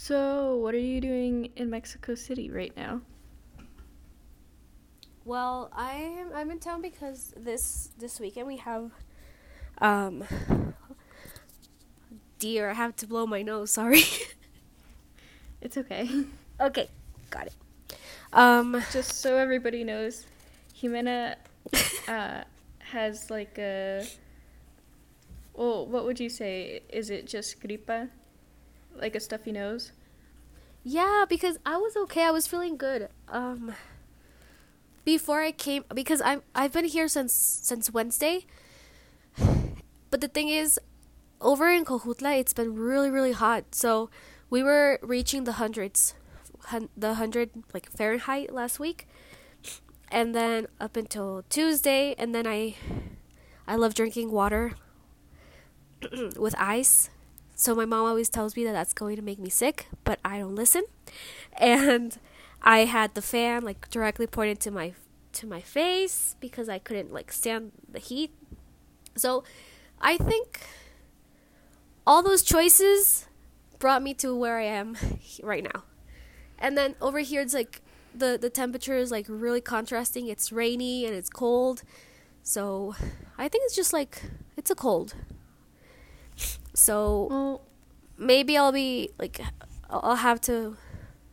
So, what are you doing in Mexico City right now? Well, I'm I'm in town because this this weekend we have um dear, I have to blow my nose, sorry. It's okay. okay, got it. Um Just so everybody knows, Ximena uh, has like a. Well, what would you say? Is it just gripa? Like a stuffy nose? Yeah, because I was okay. I was feeling good. Um before I came because I'm I've been here since since Wednesday. But the thing is over in Jojutla it's been really really hot. So we were reaching the hundreds hun- the 100 like Fahrenheit last week. And then up until Tuesday and then I I love drinking water with ice. So my mom always tells me that that's going to make me sick, but I don't listen. And I had the fan like directly pointed to my to my face because I couldn't like stand the heat. So I think all those choices brought me to where I am right now. And then over here it's like the the temperature is like really contrasting. It's rainy and it's cold. So I think it's just like it's a cold. So Well, maybe I'll be like I'll have to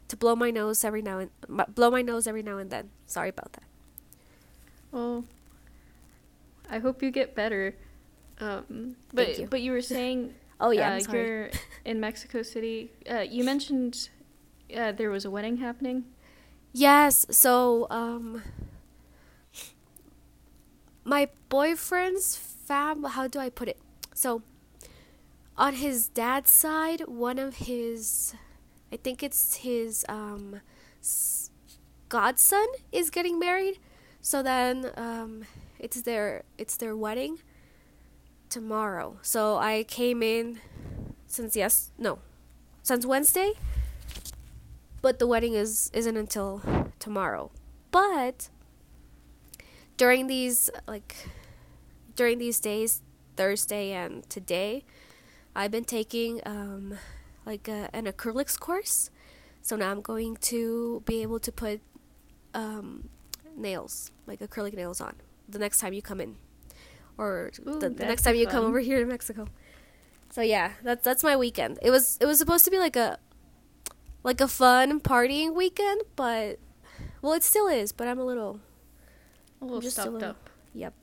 to blow my nose every now and blow my nose every now and then. Sorry about that. well, I hope you get better. Um, but you. but you were saying Oh yeah, uh, you're in Mexico City. Uh, you mentioned uh, there was a wedding happening. Yes, so um my boyfriend's fam how do I put it? So on his dad's side, one of his I think it's his um godson is getting married. So then um it's their it's their wedding tomorrow. So I came in since yes no since Wednesday but the wedding is isn't until tomorrow. But during these like during these days, Thursday and today, I've been taking um like a, an acrylics course. So now I'm going to be able to put um nails, like acrylic nails on the next time you come in. Or Ooh, the, the next time you come over here to Mexico. So yeah, that's that's my weekend. It was it was supposed to be like a like a fun partying weekend, but well, it still is. But I'm a little A little just a little- up. yep.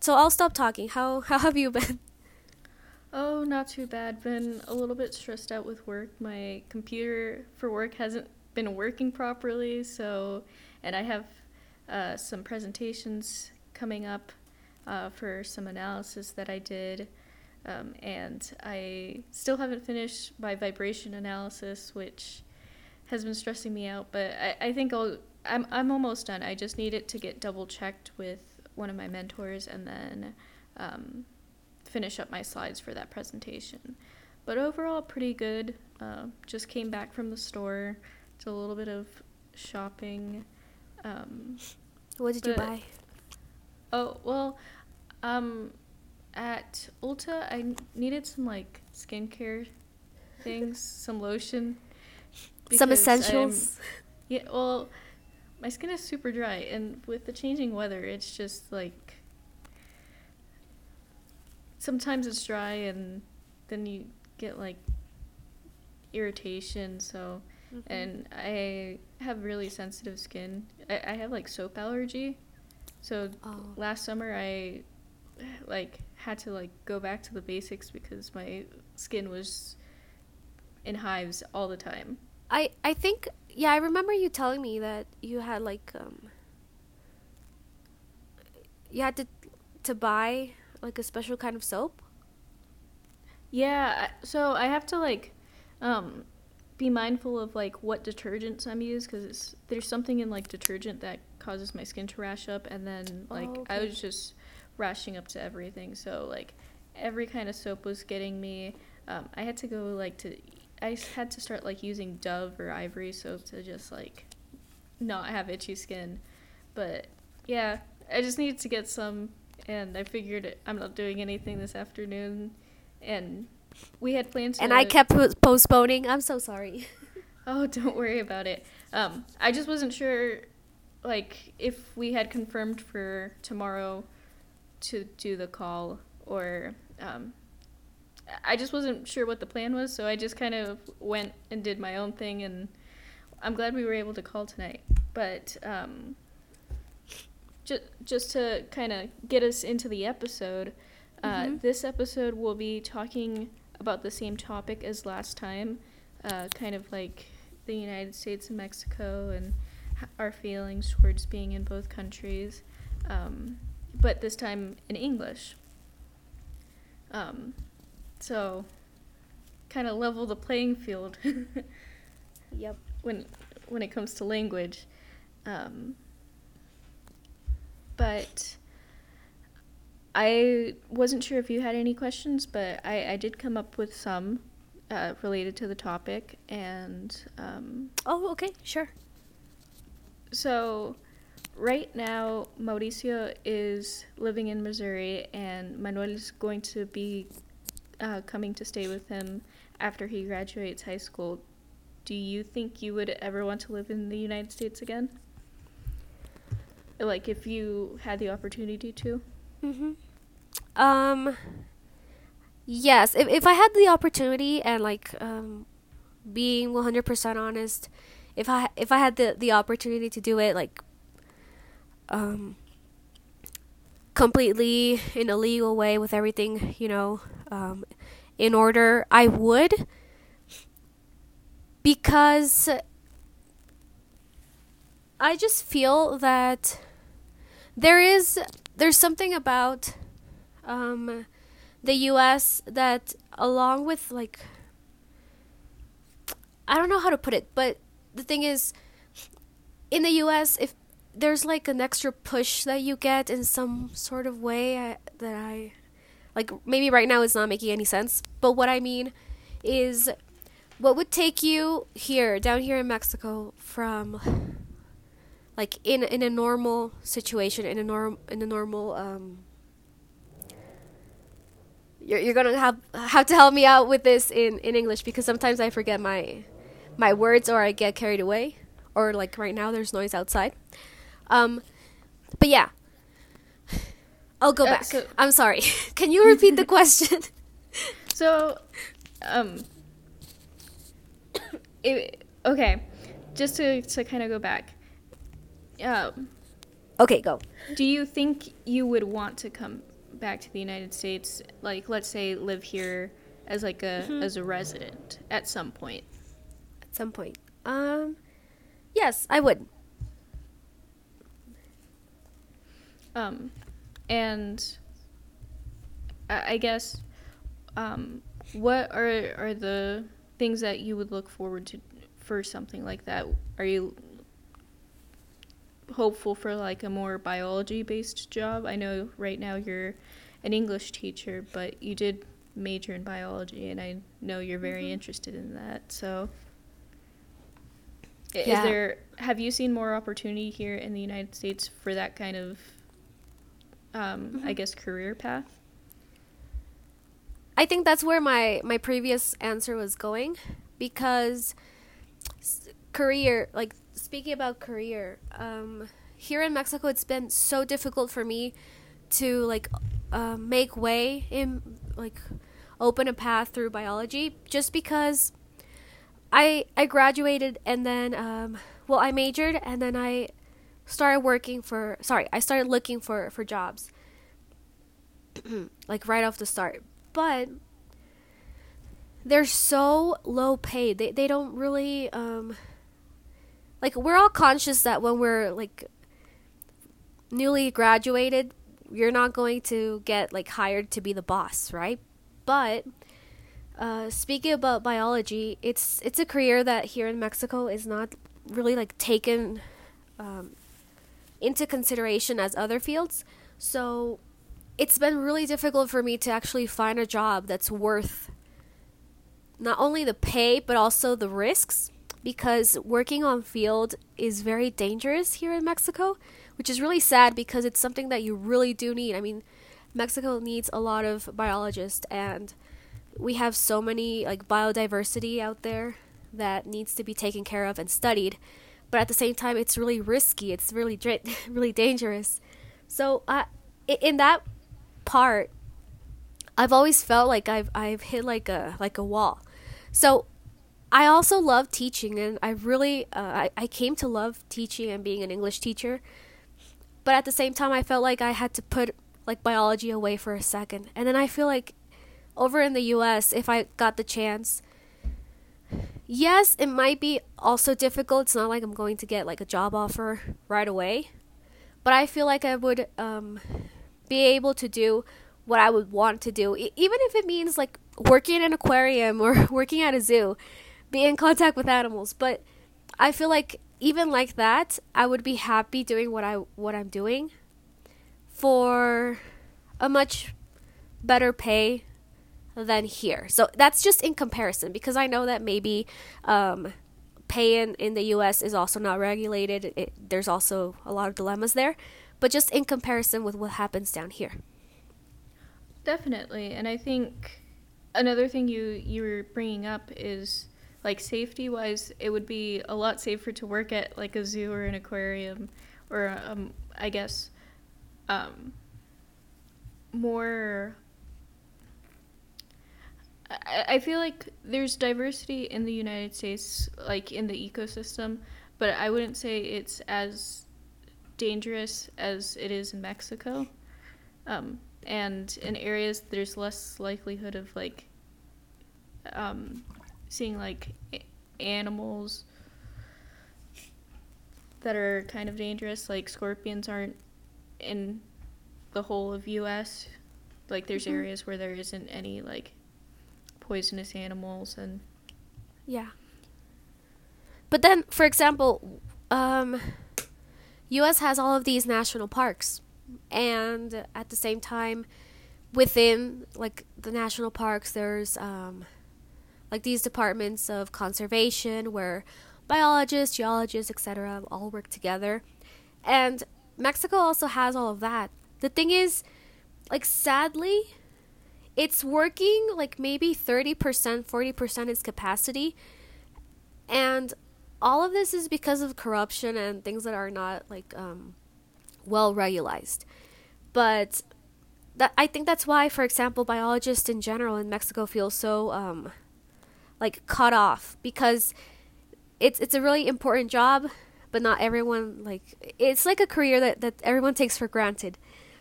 So I'll stop talking. How how have you been? Oh, not too bad. Been a little bit stressed out with work. My computer for work hasn't been working properly, so and I have uh, some presentations coming up uh, for some analysis that I did, um, and I still haven't finished my vibration analysis, which has been stressing me out. But I, I think I'll. I'm I'm almost done. I just need it to get double checked with one of my mentors, and then. Um, finish up my slides for that presentation. But overall, pretty good. Uh, just came back from the store, did a little bit of shopping. Um, What did you buy? oh well, um, at Ulta, I needed some like skincare things, some lotion. Some because I'm- essentials. yeah, well, my skin is super dry, and with the changing weather, it's just like sometimes it's dry, and then you get like irritation. So, Mhm. and I have really sensitive skin. I, I have like soap allergy, so Oh. last summer I like had to like go back to the basics because my skin was in hives all the time. I I think yeah, I remember you telling me that you had like um you had to to buy like a special kind of soap. Yeah, so I have to like um be mindful of like what detergents I'm used because there's something in like detergent that causes my skin to rash up, and then like Oh, I was just rashing up to everything. So like every kind of soap was getting me. Um, I had to go like to I had to start like using Dove or Ivory soap to just like not have itchy skin. But yeah, I just needed to get some, and I figured I'm not doing anything this afternoon, and we had plans. And I kept po- postponing. I'm so sorry. Oh, don't worry about it. Um, I just wasn't sure, like, if we had confirmed for tomorrow to do the call or. Um, I just wasn't sure what the plan was, so I just kind of went and did my own thing, and I'm glad we were able to call tonight. But um, just just to kind of get us into the episode, uh, Mhm. this episode will be talking about the same topic as last time, uh, kind of like the United States and Mexico and our feelings towards being in both countries, um, but this time in English. Um, so, kind of level the playing field Yep. when when it comes to language. Um, but I wasn't sure if you had any questions, but I, I did come up with some uh, related to the topic. And um, Oh, okay, sure. so, right now, Mauricio is living in Missouri, and Manuel is going to be uh, coming to stay with him after he graduates high school. Do you think you would ever want to live in the United States again? Like, if you had the opportunity to? Mm-hmm. Um. Yes, if if I had the opportunity and like um, being one hundred percent honest, if I if I had the the opportunity to do it like um completely in a legal way with everything you know um in order, I would because I just feel that there is there's something about um, the U.S. that, along with like, I don't know how to put it, but the thing is, in the U.S., if there's like an extra push that you get in some sort of way I, that I, like maybe right now it's not making any sense, but what I mean is, what would take you here, down here in Mexico, from like in in a normal situation in a norm in a normal um you're, you're gonna have have to help me out with this in in english because sometimes i forget my my words or i get carried away or like right now there's noise outside. Um but yeah. I'll go Uh, back. so- i'm sorry. Can you repeat the question? So, um, it, okay, just to, to kind of go back. Um, okay go do you think you would want to come back to the United States? Like, let's say, live here as like a Mhm. as a resident at some point. at some point um yes i would Um, and I, I guess, um, what are are the things that you would look forward to for something like that? Are you hopeful for like a more biology based job? I know right now you're an English teacher, but you did major in biology, and I know you're very Mhm. interested in that. So, Yeah. is there have you seen more opportunity here in the United States for that kind of, um, I Mhm. guess, career path? I think that's where my my previous answer was going because career like speaking about career um here in Mexico it's been so difficult for me to like uh, make way in like open a path through biology just because I I graduated and then um well I majored and then I started working for sorry I started looking for for jobs like right off the start but they're so low paid. They they don't really um like we're all conscious that when we're like newly graduated, you're not going to get like hired to be the boss, right? But uh, speaking about biology, it's it's a career that here in Mexico is not really like taken um, into consideration as other fields. So it's been really difficult for me to actually find a job that's worth not only the pay but also the risks because working on field is very dangerous here in Mexico, which is really sad because it's something that you really do need. I mean, Mexico needs a lot of biologists and we have so many like biodiversity out there that needs to be taken care of and studied. But at the same time, it's really risky. It's really really dangerous. So I, in that part, I've always felt like I've I've hit like a like a wall. So I also love teaching, and I really uh, I I came to love teaching and being an English teacher. But at the same time, I felt like I had to put like biology away for a second, and then I feel like over in the U.S., if I got the chance, yes, it might be also difficult. It's not like I'm going to get like a job offer right away, but I feel like I would um, be able to do what I would want to do, e- even if it means like working in an aquarium or working at a zoo, be in contact with animals. But I feel like even like that, I would be happy doing what I what I'm doing for a much better pay than here. So that's just in comparison because I know that maybe um, pay in, in the US is also not regulated. It, there's also a lot of dilemmas there, but just in comparison with what happens down here. Definitely, and I think another thing you you were bringing up is like safety wise, it would be a lot safer to work at like a zoo or an aquarium, or um, I guess um, more. I, feel like there's diversity in the United States, like in the ecosystem, but I wouldn't say it's as dangerous as it is in Mexico. Um, and in areas there's less likelihood of like um, seeing like animals that are kind of dangerous like scorpions aren't in the whole of US like there's Mhm. areas where there isn't any like poisonous animals and Yeah. But then, for example, um, U.S. has all of these national parks, and at the same time, within like the national parks, there's um, like these departments of conservation where biologists, geologists, etc., all work together, and Mexico also has all of that. The thing is, like sadly, it's working like maybe 30%, 40% its capacity. And all of this is because of corruption and things that are not like um, well regulated. But that I think that's why, for example, biologists in general in Mexico feel so um, like cut off because it's it's a really important job, but not everyone like it's like a career that, that everyone takes for granted.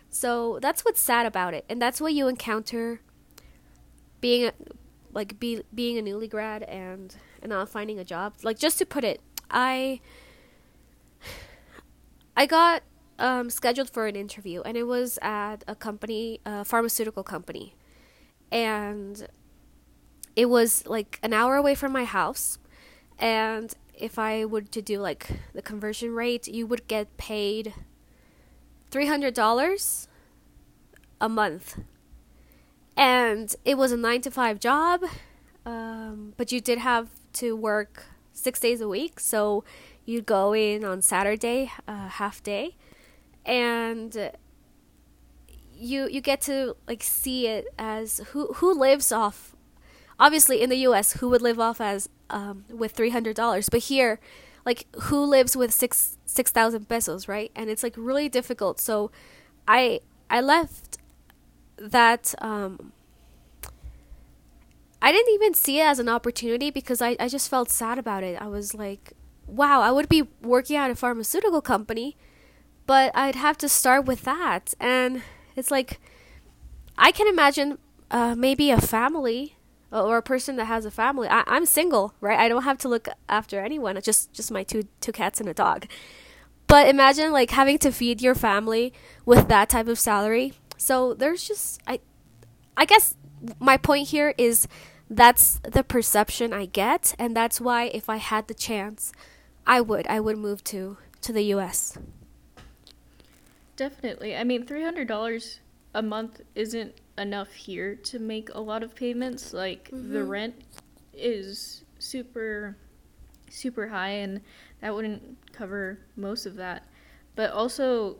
So that's what's sad about it, and that's what you encounter being a, like be, being a newly grad and and not finding a job. Like just to put it, I I got um, scheduled for an interview, and it was at a company, a pharmaceutical company, and it was like an hour away from my house, and if I were to do like the conversion rate, you would get paid three hundred dollars a month. And it was a nine to five job um, but you did have to work six days a week so you'd go in on saturday uh, half day and you you get to like see it as who who lives off obviously in the us who would live off as um, with $300 but here like who lives with six six thousand pesos right and it's like really difficult so i i left that um, I didn't even see it as an opportunity because I, I just felt sad about it. I was like, wow, I would be working at a pharmaceutical company, but I'd have to start with that. And it's like, I can imagine uh, maybe a family or a person that has a family. I, I'm single, right? I don't have to look after anyone. It's just just my two two cats and a dog. But imagine like having to feed your family with that type of salary. So there's just I I guess my point here is that's the perception I get and that's why if I had the chance I would I would move to to the US. Definitely. I mean, three hundred dollars a month isn't enough here to make a lot of payments. Like the Mhm. rent is super, super high, and that wouldn't cover most of that. But also,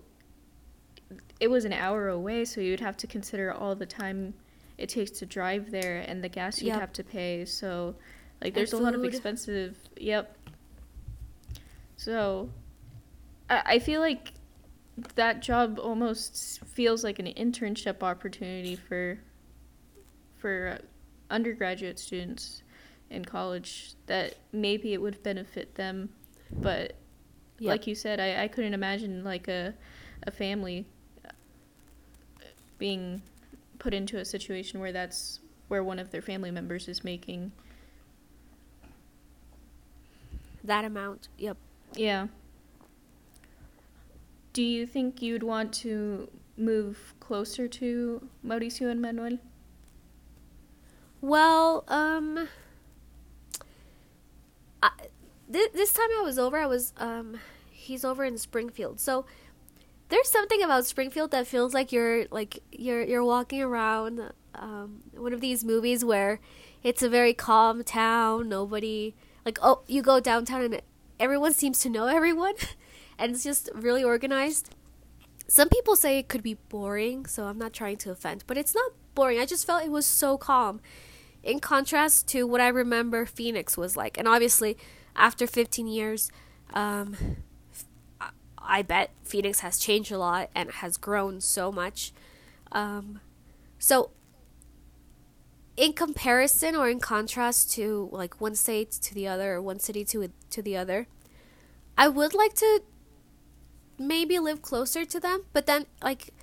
it was an hour away, so you'd have to consider all the time it takes to drive there and the gas you'd Yep. have to pay. So, Like there's a lot of expensive. Yep. So, I, I feel like that job almost feels like an internship opportunity for for uh, undergraduate students in college that maybe it would benefit them but Yep. like you said I, I couldn't imagine like a, a family uh, being put into a situation where that's where one of their family members is making that amount. Yep. yeah do you think you'd want to move closer to mauricio and manuel Well, um, I, th- this time I was over, I was um, he's over in Springfield. So there's something about Springfield that feels like you're like you're you're walking around um one of these movies where it's a very calm town. Nobody like oh you go downtown and everyone seems to know everyone, and it's just really organized. Some people say it could be boring, so I'm not trying to offend, but it's not boring. I just felt it was so calm in contrast to what I remember Phoenix was like. And obviously, after 15 years, um, I- bet Phoenix has changed a lot and has grown so much. Um, so, in comparison or in contrast to like one state to the other or one city to to the other, I would like to maybe live closer to them. But then, like,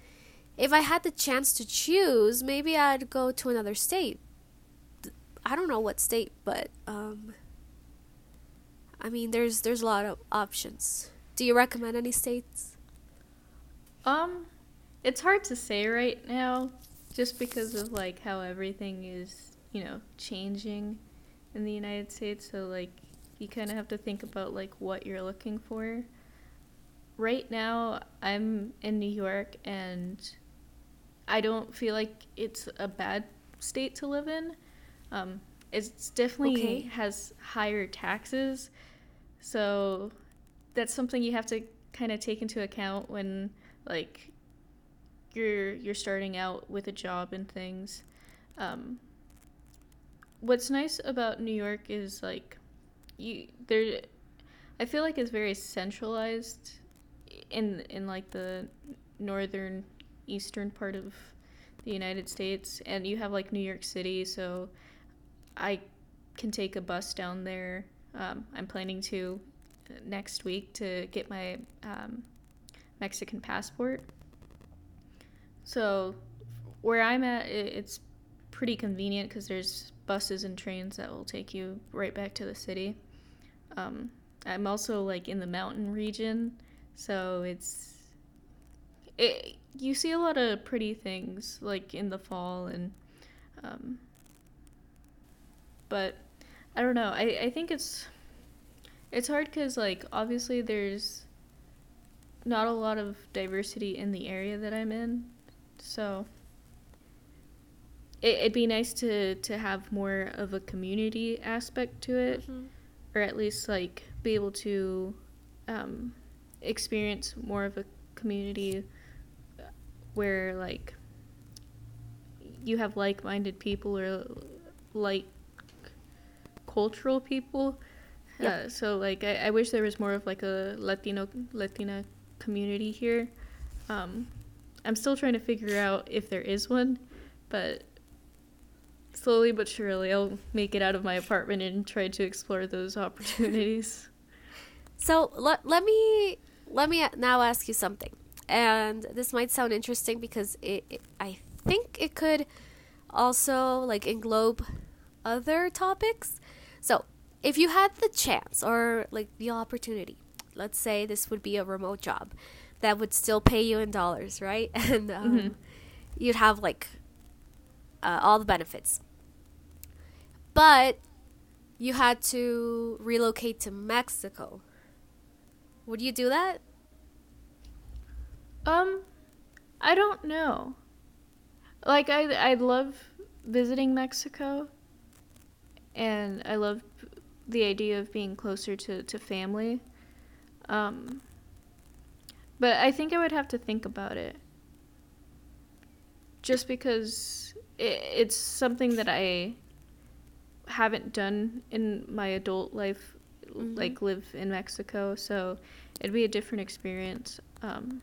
if I had the chance to choose, maybe I'd go to another state. I don't know what state, but um, I mean, there's there's a lot of options. Do you recommend any states? Um, it's hard to say right now, just because of like how everything is, you know, changing in the United States. So like, you kind of have to think about like what you're looking for. Right now, I'm in New York, and I don't feel like it's a bad state to live in. Um, it's definitely Okay. has higher taxes, so that's something you have to kind of take into account when like you're you're starting out with a job and things. Um, what's nice about New York is like you there. I feel like it's very centralized in in like the northern eastern part of the United States, and you have like New York City, so I can take a bus down there. Um, I'm planning to next week to get my um, Mexican passport. So where I'm at, it's pretty convenient because there's buses and trains that will take you right back to the city. Um, I'm also like in the mountain region, so it's it, you see a lot of pretty things like in the fall and um, but I don't know. I, I think it's it's hard because like obviously there's not a lot of diversity in the area that I'm in, so it, it'd be nice to to have more of a community aspect to it, or at least like be able to um, experience more of a community where like you have like-minded people or like cultural people. Yep. Uh, so like I, I wish there was more of like a Latino Latina community here. Um, I'm still trying to figure out if there is one, but slowly but surely I'll make it out of my apartment and try to explore those opportunities. So let, let me let me now ask you something, and this might sound interesting because it, it I think it could also like englobe other topics. So if you had the chance or like the opportunity, let's say this would be a remote job that would still pay you in dollars, right? And um, Mhm. you'd have like uh, all the benefits, but you had to relocate to Mexico. Would you do that? Um, I don't know. Like I I love visiting Mexico, and I love the idea of being closer to to family. Um, but I think I would have to think about it. Just because it, it's something that I haven't done in my adult life, Mhm. like live in Mexico. So it'd be a different experience. Um,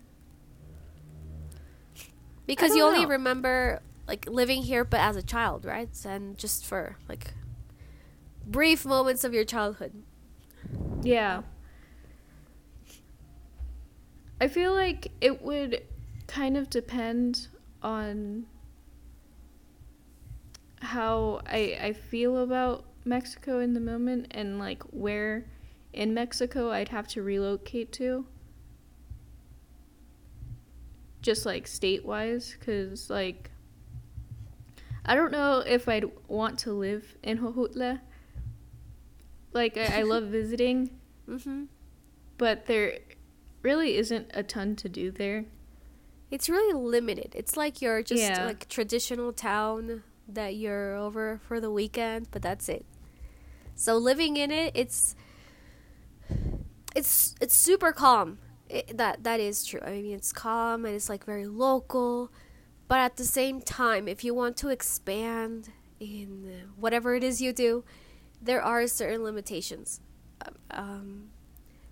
Because you only know. remember like living here, but as a child, right? And just for like brief moments of your childhood. Yeah. I feel like it would kind of depend on how I I feel about Mexico in the moment and like where in Mexico I'd have to relocate to. Just like state-wise cuz like I don't know if I'd want to live in Jojutla. Like I, I love visiting, Mm-hmm. but there really isn't a ton to do there. It's really limited. It's like you're just Yeah. like traditional town that you're over for the weekend, but that's it. So living in it, it's it's it's super calm. It, that that is true. I mean, it's calm and it's like very local, but at the same time, if you want to expand in whatever it is you do, there are certain limitations. Um, Um,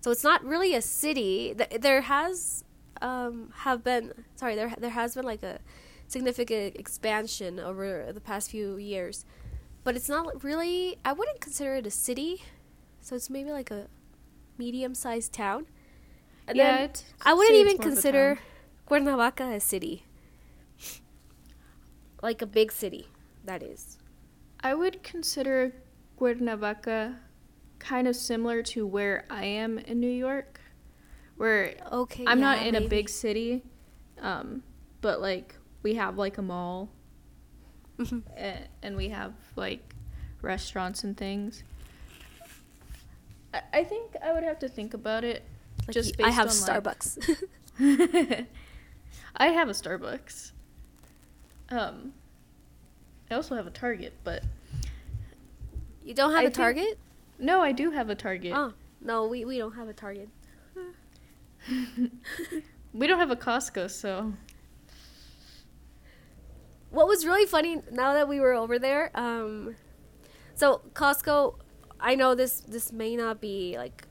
so it's not really a city. There has um, have been sorry there there has been like a significant expansion over the past few years, but it's not really. I wouldn't consider it a city, so it's maybe like a medium-sized town. And yeah, I wouldn't even consider. Cuernavaca a city, like a big city. That is. I would consider Cuernavaca kind of similar to where I am in New York, where Okay. I'm not yeah, in a big city, um, but like we have like a mall And we have like restaurants and things. I, I think I would have to think about it. Like, just I based have on, like- Starbucks. I have a Starbucks. Um, I also have a Target, but you don't have I a think- Target? no, I do have a Target. Oh no, we we don't have a Target. we don't have a Costco, so what was really funny now that we were over there um so costco i know this this may not be like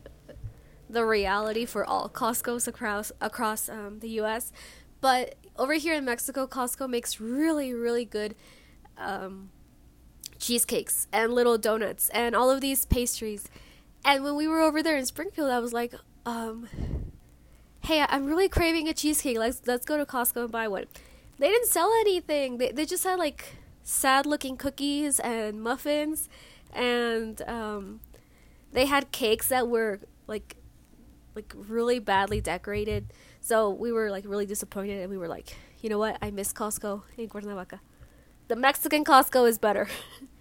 the reality for all costcos across across um, the us but over here in mexico costco makes really really good um, cheesecakes and little donuts and all of these pastries. And when we were over there in springfield i was like um, hey i'm really craving a cheesecake. Let's let's go to costco and buy one they didn't sell anything. They they just had like sad looking cookies and muffins and um they had cakes that were like like really badly decorated. So we were like really disappointed and we were like, you know what? I miss Costco in Cuernavaca. The Mexican Costco is better.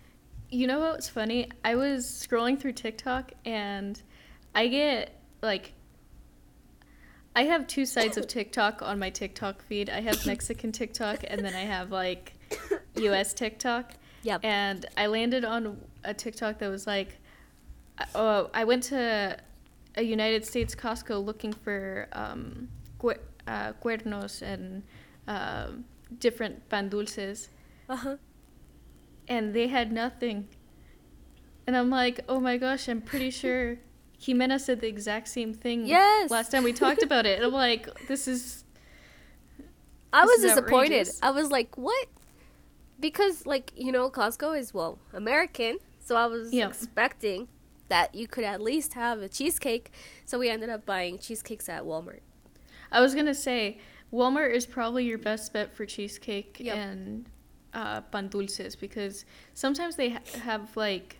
you know what's funny? I was scrolling through TikTok and I get like I have two sides of TikTok on my TikTok feed. I have Mexican TikTok and then I have like US TikTok. Yep. And I landed on a TikTok that was like, oh, I went to a United States Costco looking for um, cuer- uh, cuernos and um different pan dulces, Uh-huh. and they had nothing. And I'm like, oh my gosh, I'm pretty sure Ximena said the exact same thing Yes. last time we talked about it. I'm like, this is I This was is disappointed. outrageous. I was like, "What?" Because like, you know, Costco is well, American, so I was Yeah. expecting that you could at least have a cheesecake. So we ended up buying cheesecakes at Walmart. I was gonna say Walmart is probably your best bet for cheesecake Yep. and uh, pan dulces because sometimes they ha- have like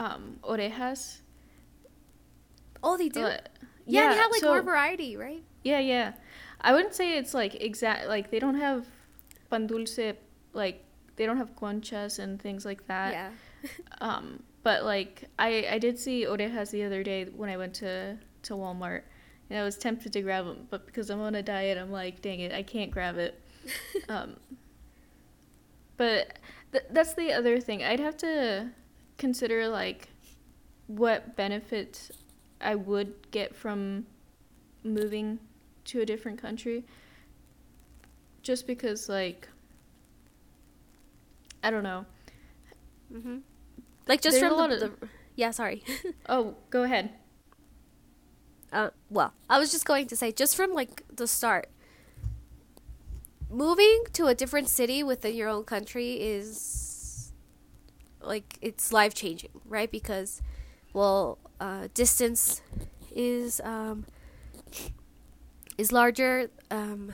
um, orejas. Oh, they do. but- yeah, they have like so- more variety, right? Yeah, yeah. I wouldn't say it's like exact. Like they don't have pan dulce. Like they don't have conchas and things like that. yeah. Um, but like I I did see orejas the other day when I went to to Walmart, and I was tempted to grab them, but because I'm on a diet, I'm like, dang it, I can't grab it. um, but th- that's the other thing. I'd have to consider like what benefits I would get from moving to a different country. Just because like I don't know. hmm Like just There's from a lot the, of- the yeah, sorry. Oh, go ahead. uh, well, I was just going to say, just from like the start, moving to a different city within your own country is like it's life changing, right? Because, well, uh, distance is um, is larger. Um,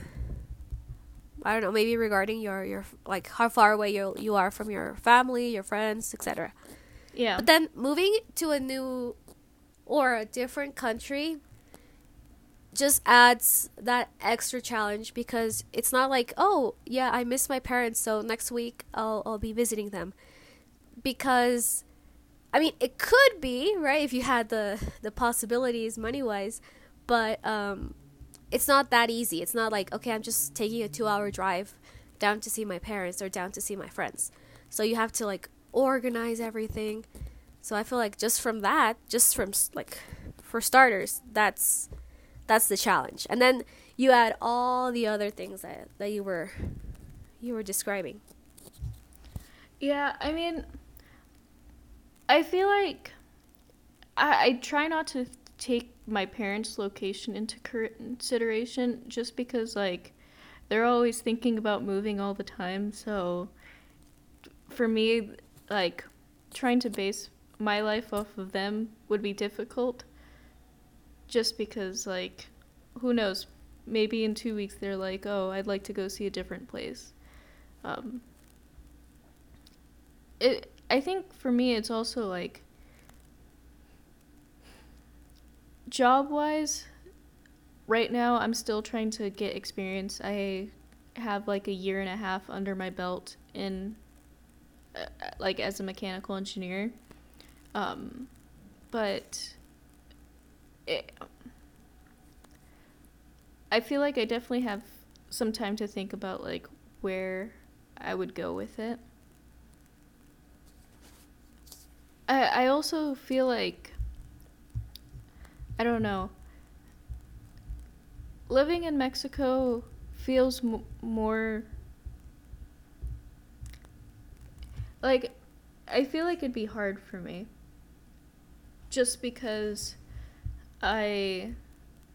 I don't know, maybe regarding your your like how far away you you are from your family, your friends, etc. Yeah. But then moving to a new or a different country just adds that extra challenge because it's not like, oh, yeah, I miss my parents, so next week I'll I'll be visiting them. Because I mean, it could be, right, if you had the the possibilities money-wise, but um it's not that easy. It's not like, okay, I'm just taking a 2-hour drive down to see my parents or down to see my friends. So you have to like organize everything. So I feel like just from that, just from like for starters, that's that's the challenge. And then you add all the other things that that you were you were describing. Yeah, I mean, I feel like I, I try not to take my parents' location into consideration just because, like, they're always thinking about moving all the time. So, for me, like, trying to base my life off of them would be difficult just because, like, who knows? Maybe in two weeks they're like, oh, I'd like to go see a different place. Um, it I think for me it's also like job wise right now I'm still trying to get experience. I have like a year and a half under my belt in uh, like as a mechanical engineer. Um but it, I feel like I definitely have some time to think about like where I would go with it. I I also feel like I don't know. Living in Mexico feels m- more like I feel like it'd be hard for me. Just because I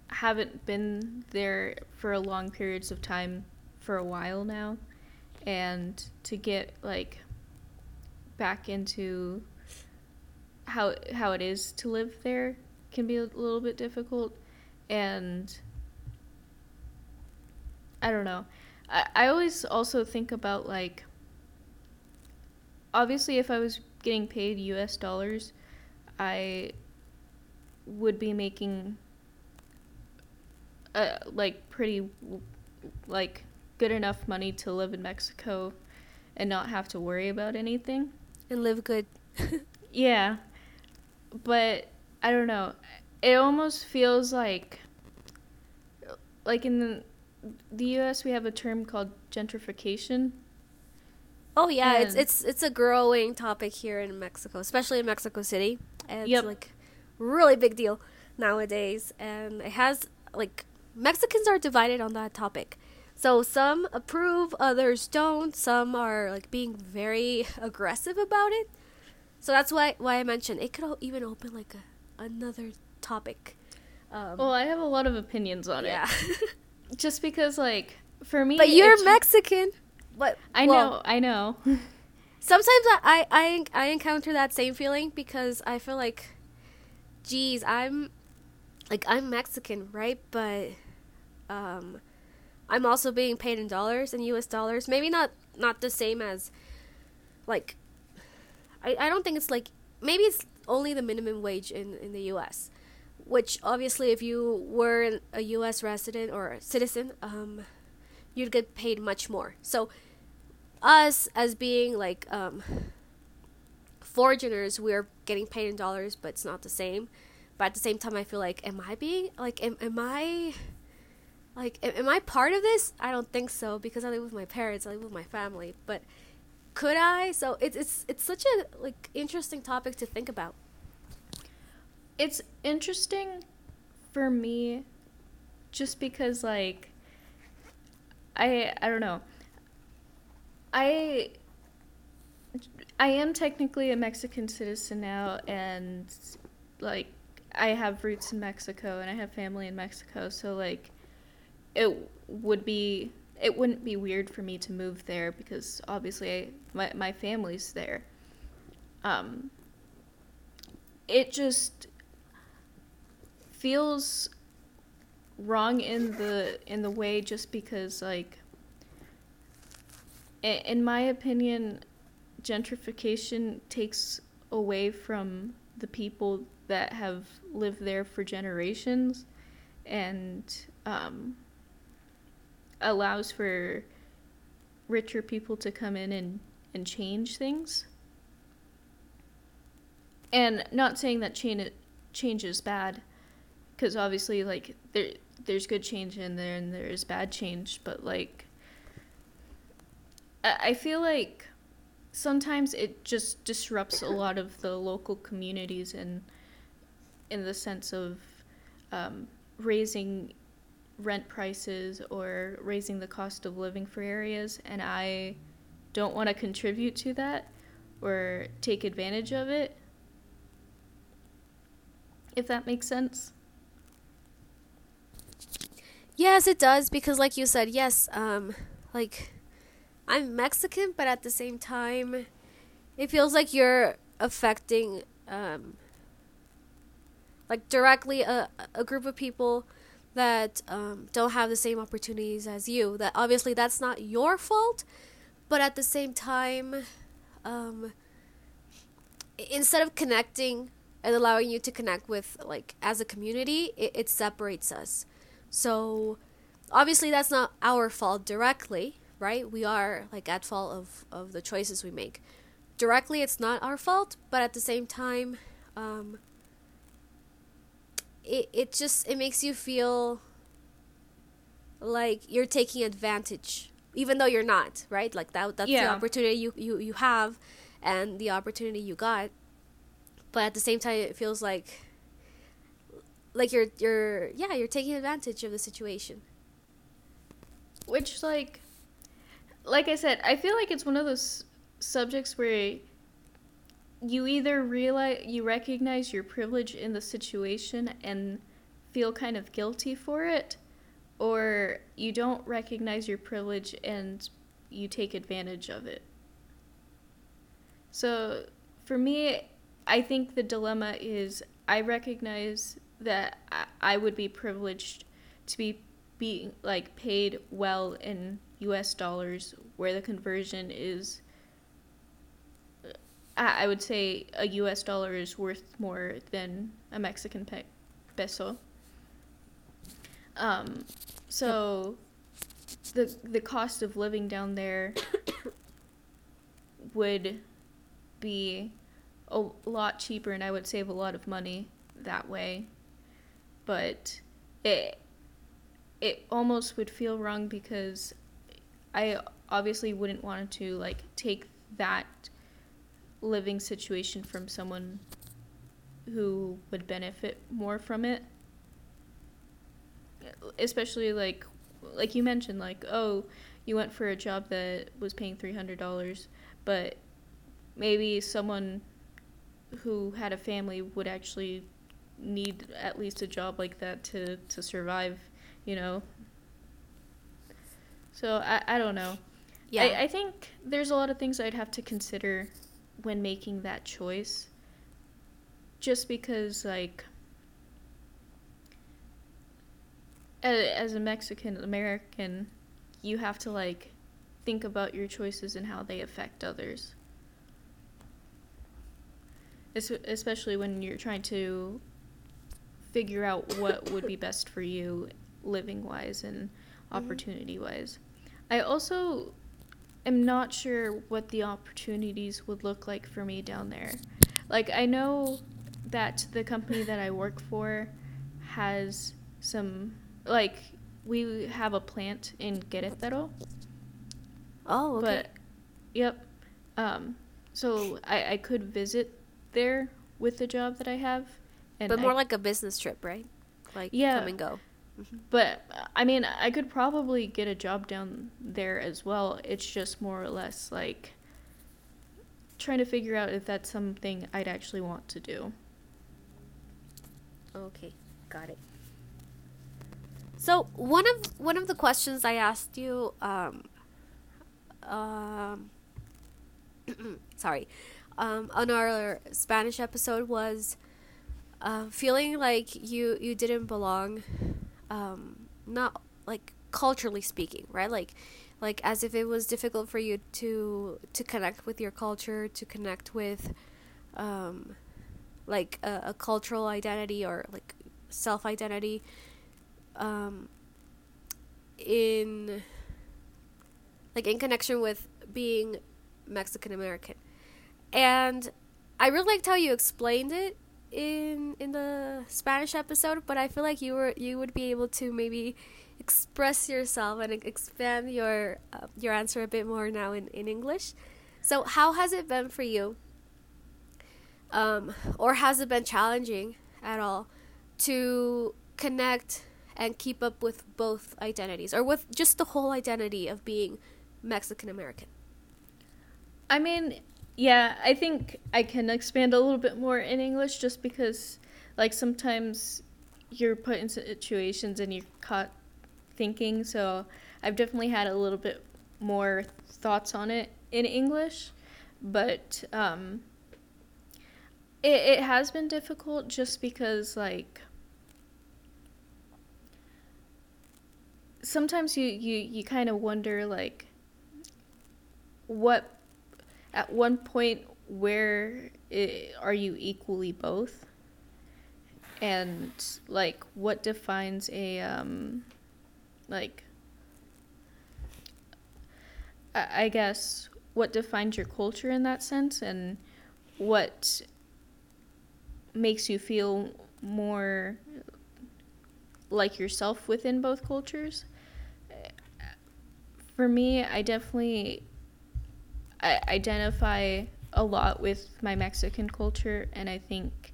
haven't been there for a long periods of time for a while now and to get like back into how how it is to live there can be a little bit difficult and I don't know. I, I always also think about like obviously if I was getting paid US dollars, I would be making uh, like pretty like good enough money to live in Mexico and not have to worry about anything. And live good. Yeah. But I don't know. It almost feels like like in the, the US we have a term called gentrification. Oh yeah, it's it's it's a growing topic here in Mexico, especially in Mexico City. And it's Yep. like really big deal nowadays and it has like Mexicans are divided on that topic. So some approve, others don't. Some are like being very aggressive about it. So that's why why I mentioned it could even open like a, another topic. Um, Well, I have a lot of opinions on it. yeah. it. Just because like for me but you're Mexican. But I well, know, I know. sometimes I, I I encounter that same feeling because I feel like, geez, I'm like I'm Mexican, right? But um, I'm also being paid in dollars in U.S. dollars. Maybe not not the same as like I I don't think it's like maybe it's only the minimum wage in in the U.S. Which obviously, if you were a U.S. resident or a citizen, um, you'd get paid much more. So us as being like um foreigners we're getting paid in dollars but it's not the same but at the same time i feel like am i being like am, am i like am i part of this i don't think so because i live with my parents i live with my family but could i? So it's it's it's such a like interesting topic to think about. It's interesting for me just because like I I don't know. I I am technically a Mexican citizen now, and like I have roots in Mexico and I have family in Mexico, so like it would be it wouldn't be weird for me to move there because obviously I, my my family's there. Um, it just feels wrong in the in the way just because like in my opinion gentrification takes away from the people that have lived there for generations and um, allows for richer people to come in and, and change things. And not saying that change, change is bad, because obviously, like, there, there's good change in there and there's bad change, but, like, I, I feel like sometimes it just disrupts a lot of the local communities and in the sense of um, raising rent prices or raising the cost of living for areas, and I don't want to contribute to that or take advantage of it. If that makes sense. Yes, it does because, like you said, yes, um, like I'm Mexican, but at the same time, it feels like you're affecting um, like directly a, a group of people that um, don't have the same opportunities as you that obviously that's not your fault but at the same time um, instead of connecting and allowing you to connect with like as a community it, it separates us. So obviously that's not our fault directly right? We are like at fault of, of the choices we make. Directly it's not our fault but at the same time um, it, it just it makes you feel like you're taking advantage even though you're not right? Like that that's yeah. the opportunity you, you you have and the opportunity you got. But at the same time it feels like like you're you're yeah you're taking advantage of the situation. Which like like i said i feel like it's one of those subjects where you either realize you recognize your privilege in the situation and feel kind of guilty for it or you don't recognize your privilege and you take advantage of it. So for me i think the dilemma is i recognize that i would be privileged to be being like paid well in us dollars where the conversion is I would say a U.S. dollar is worth more than a Mexican pe- peso. Um, so the the cost of living down there would be a lot cheaper, and I would save a lot of money that way. But it it almost would feel wrong because I obviously wouldn't want to like take that living situation from someone who would benefit more from it. Especially like like you mentioned like oh you went for a job that was paying $300 but maybe someone who had a family would actually need at least a job like that to to survive you know? So i, I don't know. Yeah. I, I think there's a lot of things i'd have to consider when making that choice just because like as a Mexican American you have to like think about your choices and how they affect others especially when you're trying to figure out what would be best for you living wise and mm-hmm. opportunity wise i also am not sure what the opportunities would look like for me down there. Like I know that the company that I work for has some like we have a plant in Querétaro. Oh, okay. But yep. Um so I I could visit there with the job that I have. And but more I, like a business trip, right? Like yeah, come and go. Mm-hmm. But I mean, I could probably get a job down there as well. It's just more or less like trying to figure out if that's something I'd actually want to do. Okay, got it. So one of one of the questions I asked you, um, um, sorry, um, on our Spanish episode was uh, feeling like you you didn't belong, um, not like culturally speaking, right? Like like as if it was difficult for you to to connect with your culture, to connect with um, like a, a cultural identity or like self identity um, in like in connection with being Mexican American. And I really liked how you explained it in in the Spanish episode, but I feel like you were you would be able to maybe express yourself and expand your uh, your answer a bit more now in, in English. So, how has it been for you? Um, or has it been challenging at all to connect and keep up with both identities or with just the whole identity of being Mexican American? I mean, yeah, I think I can expand a little bit more in English just because, like, sometimes you're put in situations and you're caught thinking. So I've definitely had a little bit more thoughts on it in English, but um, it, it has been difficult just because, like, sometimes you, you, you kind of wonder, like, what at one point where it, are you equally both? And like what defines a um like I, I guess what defines your culture in that sense and what makes you feel more like yourself within both cultures? For me i definitely I identify a lot with my Mexican culture, and I think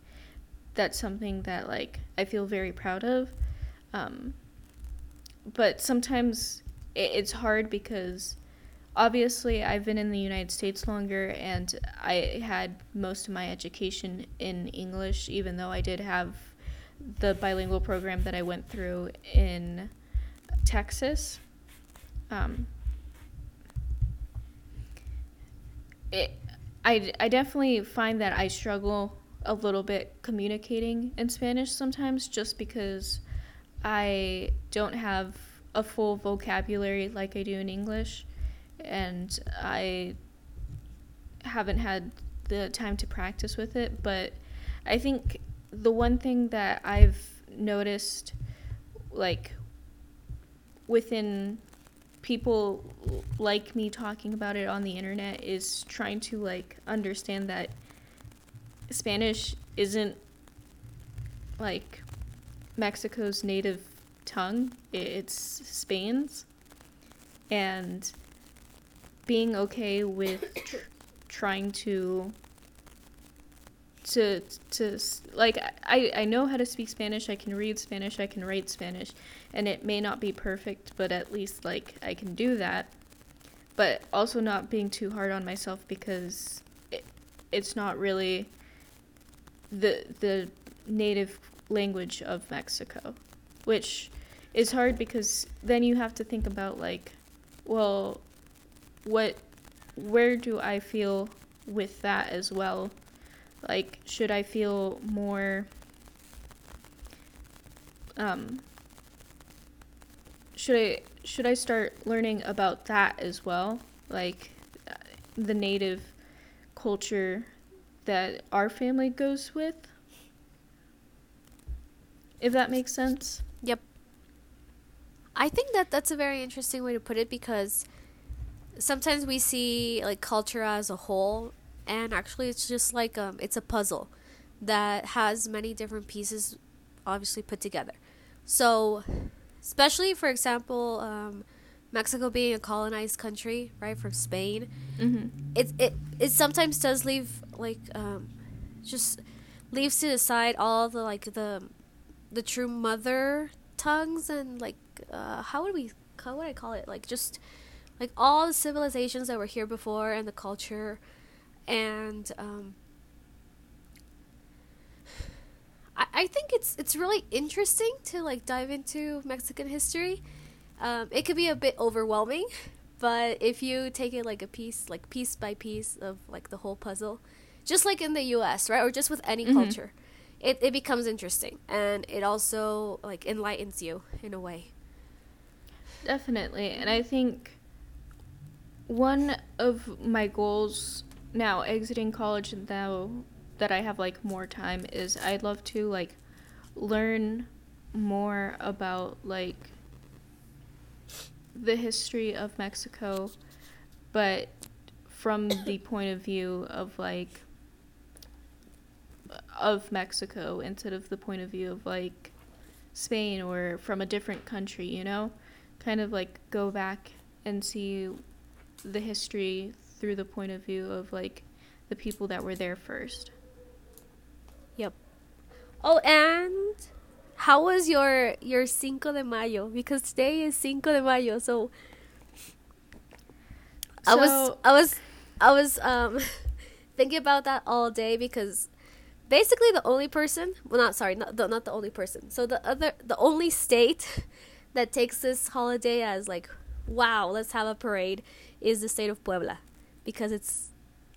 that's something that like I feel very proud of. Um, but sometimes it, it's hard because obviously I've been in the United States longer, and I had most of my education in English, even though I did have the bilingual program that I went through in Texas. Um, it, I, I definitely find that I struggle a little bit communicating in Spanish sometimes just because I don't have a full vocabulary like I do in English. And I haven't had the time to practice with it. But I think the one thing that I've noticed like within people like me talking about it on the internet is trying to like understand that Spanish isn't like Mexico's native tongue, it's Spain's. And being okay with tr- trying to to to like I I know how to speak Spanish, I can read Spanish, I can write Spanish, and it may not be perfect, but at least like I can do that. But also not being too hard on myself because it, it's not really the the native language of Mexico, which is hard because then you have to think about like well what where do I feel with that as well? Like, should I feel more um should I should I start learning about that as well? Like the native culture that our family goes with? If that makes sense? Yep. I think that that's a very interesting way to put it because sometimes we see like culture as a whole and actually it's just like um it's a puzzle that has many different pieces obviously put together so especially for example um, mexico being a colonized country right from spain mm-hmm. it, it it sometimes does leave like um, just leaves to the side all the like the the true mother tongues and like uh, how would we how would i call it like just like all the civilizations that were here before and the culture and um, I, I think it's it's really interesting to like dive into Mexican history. Um, it could be a bit overwhelming, but if you take it like a piece, like piece by piece of like the whole puzzle, just like in the U.S., right, or just with any Mhm. culture, it it becomes interesting, and it also like enlightens you in a way. Definitely. And I think one of my goals now exiting college now that I have like more time is I'd love to like learn more about like the history of Mexico but from the point of view of like of Mexico instead of the point of view of like Spain or from a different country, you know? Kind of like go back and see the history through the point of view of like the people that were there first. Yep. Oh, and how was your your Cinco de Mayo? Because today is Cinco de Mayo, so I was I was I was um thinking about that all day because basically the only person, well not sorry, not the, not the only person. So the other the only state that takes this holiday as like wow, let's have a parade is the state of Puebla because it's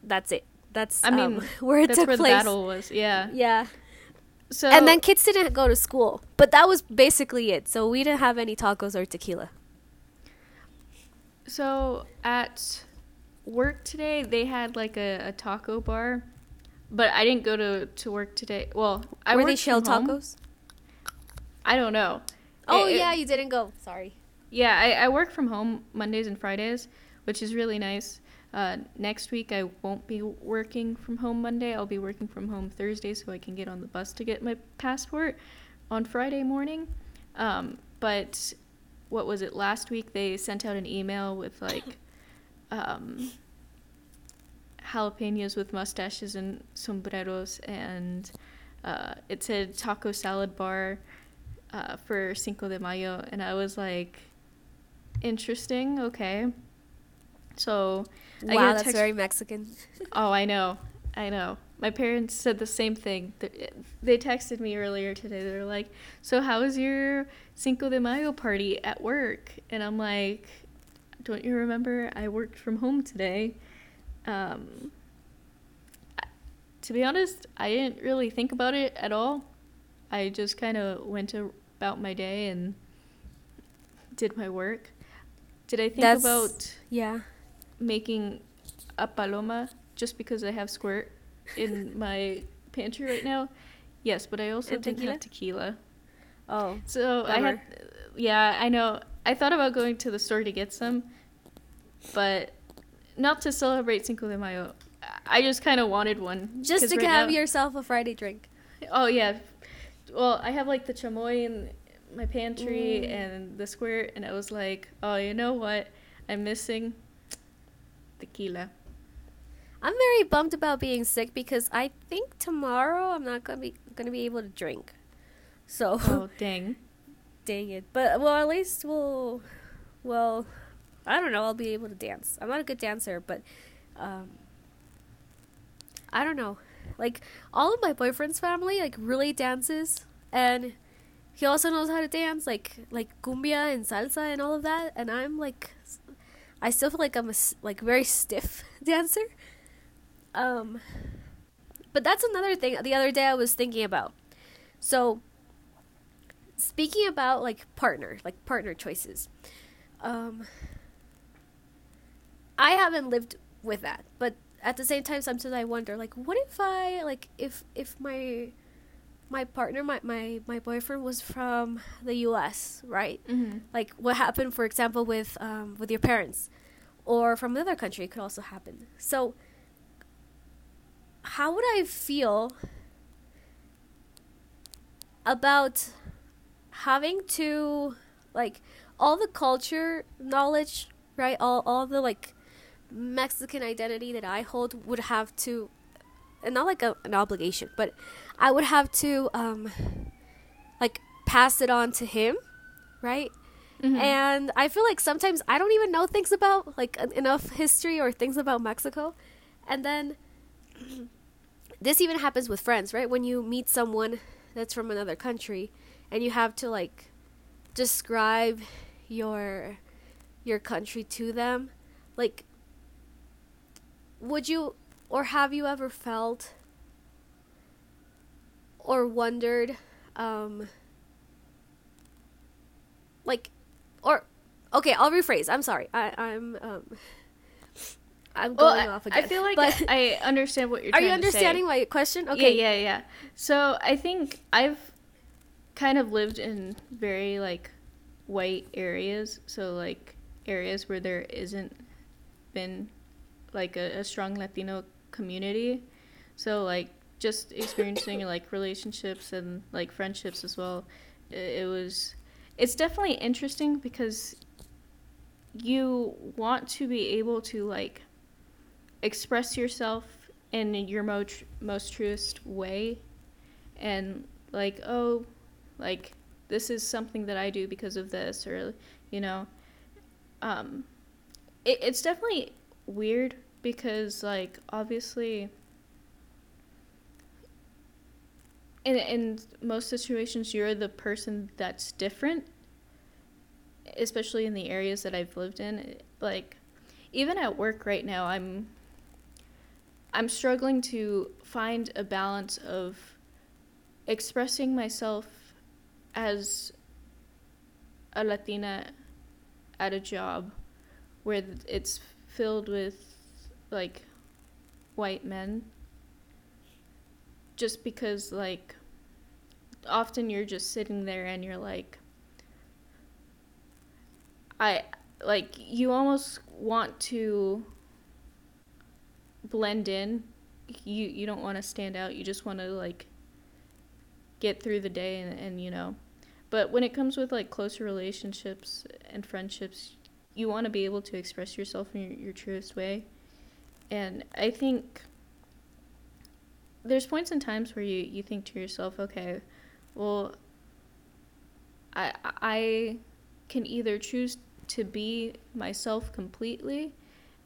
that's it. That's I mean, um, where it That's took where place. the battle was. Yeah. Yeah So and then kids didn't go to school but that was basically it so we didn't have any tacos or tequila So at work today, they had like a, a taco bar, but I didn't go to, to work today. Well, I were they shell tacos I don't know. oh It- it- yeah you didn't go sorry Yeah, I, I work from home Mondays and Fridays, which is really nice. Uh, next week, I won't be working from home Monday. I'll be working from home Thursday so I can get on the bus to get my passport on Friday morning. Um, but what was it? Last week, they sent out an email with like um, jalapenos with mustaches and sombreros, and uh, it said taco salad bar uh, for Cinco de Mayo, and I was like, interesting, okay. So, wow that's text- very mexican oh, I know, I know. My parents said the same thing. They texted me earlier today. They're like, "So how was your Cinco de Mayo party at work?" And I'm like, "Don't you remember? I worked from home today." Um, to be honest, I didn't really think about it at all. I just kind of went about my day and did my work. Did I think That's- about yeah making a paloma just because I have squirt in my pantry right now? Yes, but I also And didn't have tequila. oh So I had, yeah, I know. I thought about going to the store to get some, but not to celebrate Cinco de Mayo. I just kind of wanted one. Just to right have now- yourself a friday drink Oh yeah, well I have like the chamoy in my pantry Mm. and the squirt, and I was like, oh, you know what? I'm missing tequila. i'm very bummed about being sick because i think tomorrow i'm not gonna be gonna be able to drink so Oh dang. dang it but well at least we'll well i don't know i'll be able to dance i'm not a good dancer but um i don't know like all of my boyfriend's family like really dances and he also knows how to dance like like cumbia and salsa and all of that and i'm like i still feel like i'm a like very stiff dancer. Um but that's another thing the other day i was thinking about. So speaking about like partner like partner choices um i haven't lived with that but at the same time sometimes i wonder like what if i like if if my my partner my my, my boyfriend was from the us right? Mm-hmm. like what happened for example with um with your parents or from another country it could also happen. So how would i feel about having to like all the culture knowledge right? All all the like mexican identity that i hold would have to and not like a, an obligation but i would have to um like pass it on to him right Mm-hmm. and I feel like sometimes I don't even know things about like enough history or things about Mexico. And then this even happens with friends, right? When you meet someone that's from another country and you have to like describe your your country to them, like would you or have you ever felt or wondered um like or okay i'll rephrase. I'm sorry. I i'm um i'm going well, off again. I feel like but I understand what you're are you understanding my question? Okay. Yeah, yeah, yeah. So I think I've kind of lived in very like white areas. So like areas where there isn't been like a, a strong Latino community. So like just experiencing like relationships and like friendships as well. It, was it's definitely interesting because you want to be able to like express yourself in your most most truest way and like oh like this is something that i do because of this or you know um it, it's definitely weird because like obviously in in most situations you're the person that's different especially in the areas that I've lived in. Like even at work right now I'm I'm struggling to find a balance of expressing myself as a Latina at a job where it's filled with like white men just because like often you're just sitting there and you're like I like you almost want to blend in. You you don't want to stand out. You just want to like get through the day and, and you know. But when it comes with like closer relationships and friendships, you want to be able to express yourself in your, your truest way. And I think there's points and times where you, you think to yourself, okay, well, I I can either choose to be myself completely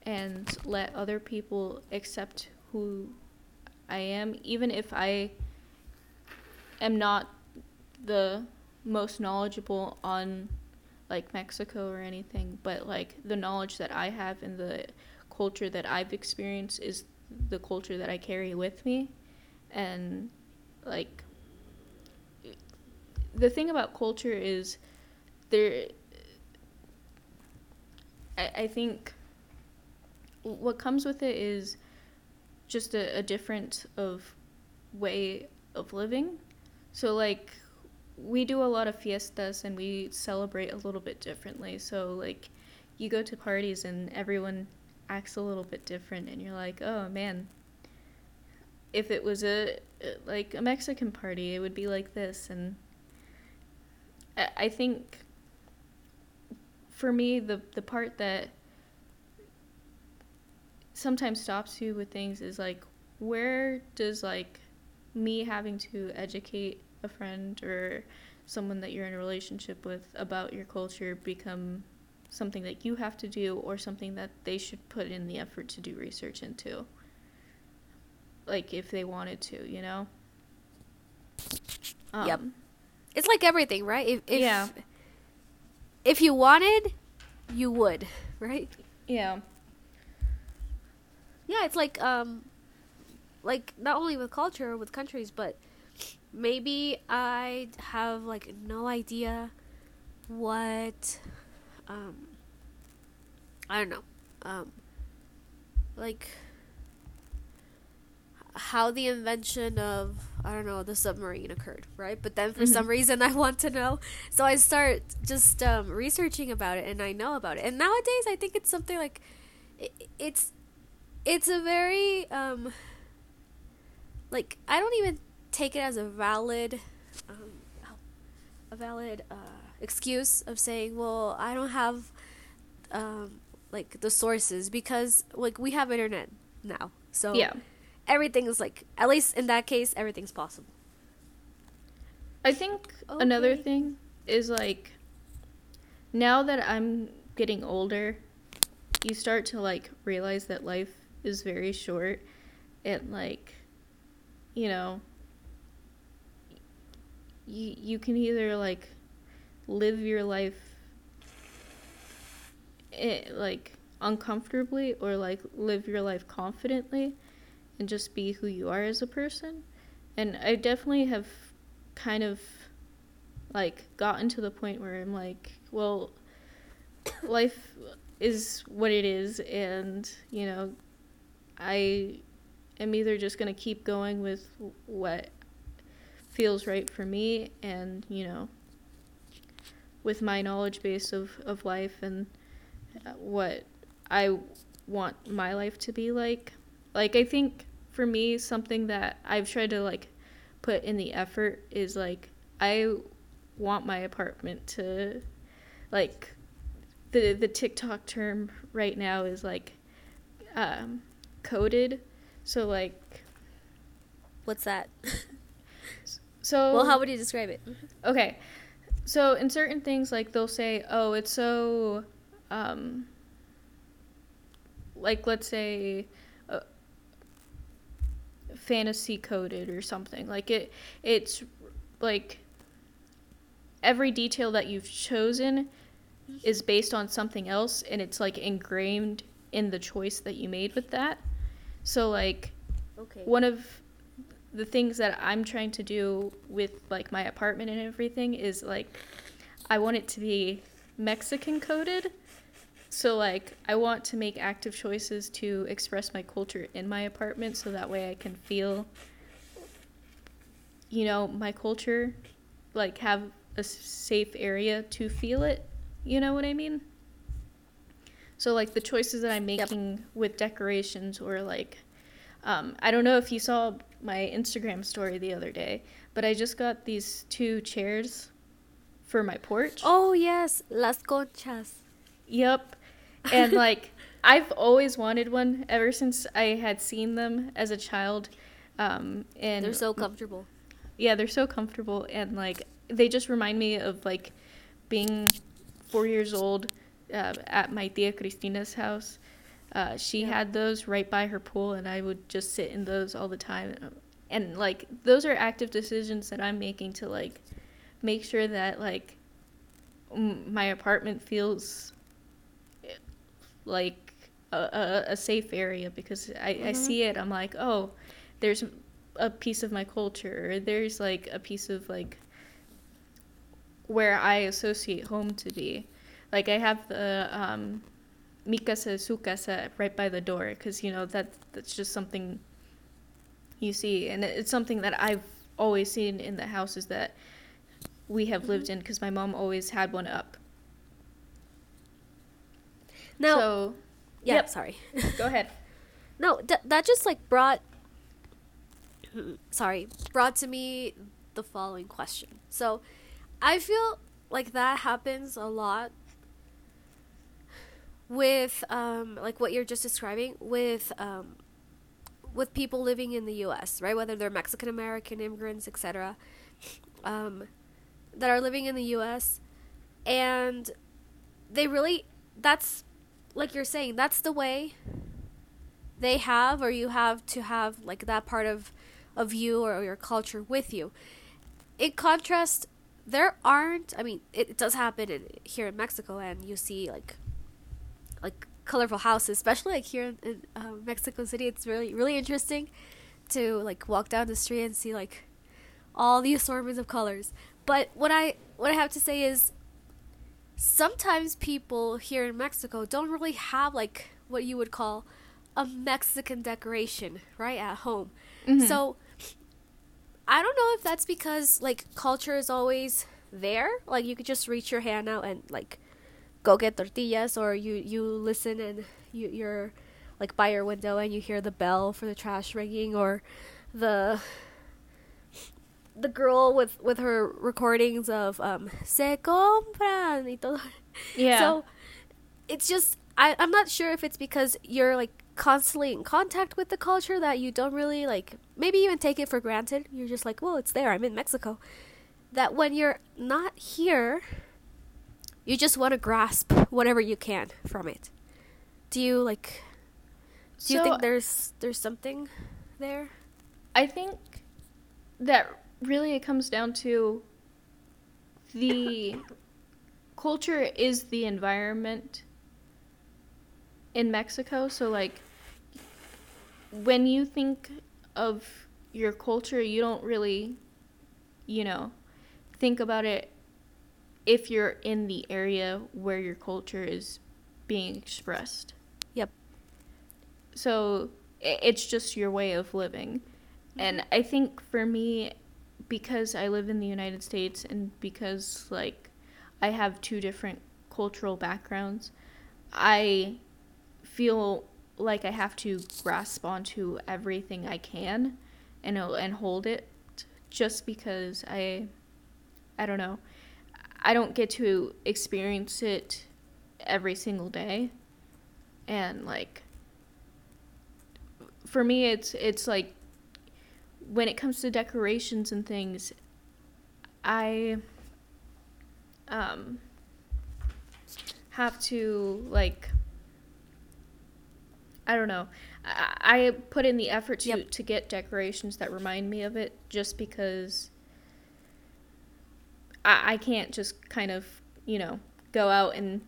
and let other people accept who I am, even if I am not the most knowledgeable on like Mexico or anything, but like the knowledge that I have and the culture that I've experienced is the culture that I carry with me. And like the thing about culture is there I, I think what comes with it is just a, a different of way of living. So like we do a lot of fiestas and we celebrate a little bit differently. So like you go to parties and everyone acts a little bit different and you're like, "Oh man, if it was a uh, like a Mexican party, it would be like this." And I, I think for me the the part that sometimes stops you with things is like where does like me having to educate a friend or someone that you're in a relationship with about your culture become something that you have to do or something that they should put in the effort to do research into. Like if they wanted to you know? Um, yep it's like everything right? If, if yeah. if you wanted, you would, right? Yeah. Yeah, it's like um like not only with culture with countries, but maybe I have like no idea what um I don't know. Um like how the invention of I don't know the submarine occurred, right? But then for mm-hmm. some reason I want to know, so I start just um, researching about it, and I know about it. And nowadays I think it's something like it, it's it's a very um, like I don't even take it as a valid um, a valid uh, excuse of saying, well, I don't have um, like the sources because like we have internet now, so yeah. everything is like at least in that case everything's possible. I think okay. another thing is like now that i'm getting older you start to like realize that life is very short and like you know you you can either like live your life it, like uncomfortably or like live your life confidently and just be who you are as a person. And i definitely have kind of like gotten to the point where i'm like well life is what it is and you know i am either just going to keep going with what feels right for me and you know with my knowledge base of, of life and uh, what I want my life to be like. Like I think for me something that I've tried to like put in the effort is like I want my apartment to like the the TikTok term right now is like um coded. So like What's that? so well, how would you describe it? Okay. So in certain things like they'll say, "Oh, it's so um like let's say uh, fantasy coded or something. Like it it's like every detail that you've chosen is based on something else and it's like ingrained in the choice that you made with that. So like Okay. one of the things that I'm trying to do with like my apartment and everything is like I want it to be Mexican coded. So like I want to make active choices to express my culture in my apartment so that way I can feel you know my culture like have a safe area to feel it. You know what I mean? So like the choices that I'm Yep. making with decorations or like um, I don't know if you saw my Instagram story the other day, but I just got these two chairs for my porch. Oh yes, las conchas. Yep. And like I've always wanted one ever since I had seen them as a child. Um, and They're so comfortable. yeah, they're so comfortable and like they just remind me of like being four years old uh, at my tia Cristina's house. Uh, she Yeah. had those right by her pool, and I would just sit in those all the time. And like those are active decisions that I'm making to like make sure that like m- my apartment feels like a, a, a safe area because I, I Mhm. see it. I'm like, oh, there's a piece of my culture or there's like a piece of like where I associate home to be. Like I have the um, mi casa su casa right by the door because you know that that's just something you see, and it's something that I've always seen in the houses that we have lived in because my mom always had one up. Now, so yeah, yep. sorry. go ahead. No, th- that just like brought sorry, brought to me the following question. So, I feel like that happens a lot with um like what you're just describing with um with people living in the US, right? Whether they're Mexican American immigrants, etc. Um that are living in the US and they really that's like you're saying, that's the way they have or you have to have like that part of of you or your culture with you in contrast there aren't i mean it, does happen in, here in mexico and you see like like colorful houses especially like here in, uh, mexico city it's really really interesting to like walk down the street and see like all the assortments of colors but what i what i have to say is sometimes people here in mexico don't really have like what you would call a Mexican decoration right at home. Mhm. So I don't know if that's because like culture is always there. Like you could just reach your hand out and like go get tortillas or you you listen and you you're like by your window and you hear the bell for the trash ringing or the the girl with with her recordings of um se compran y todo Yeah. so it's just I, I'm not sure if it's because you're like constantly in contact with the culture that you don't really like maybe even take it for granted. You're just like, well, it's there. I'm in Mexico. That when you're not here, you just want to grasp whatever you can from it. Do you like? Do you think there's there's something there? I think that really it comes down to the culture is the environment in Mexico. So, like, when you think of your culture, you don't really, you know, think about it if you're in the area where your culture is being expressed. Yep. So, it's just your way of living. Mm-hmm. And I think for me, because I live in the United States and because, like, I have two different cultural backgrounds, I feel like I have to grasp onto everything I can and and hold it just because I I don't know. I don't get to experience it every single day. And like for me it's it's like when it comes to decorations and things I um have to like I don't know. I, I put in the effort to Yep. to get decorations that remind me of it just because I, I can't just kind of, you know, go out and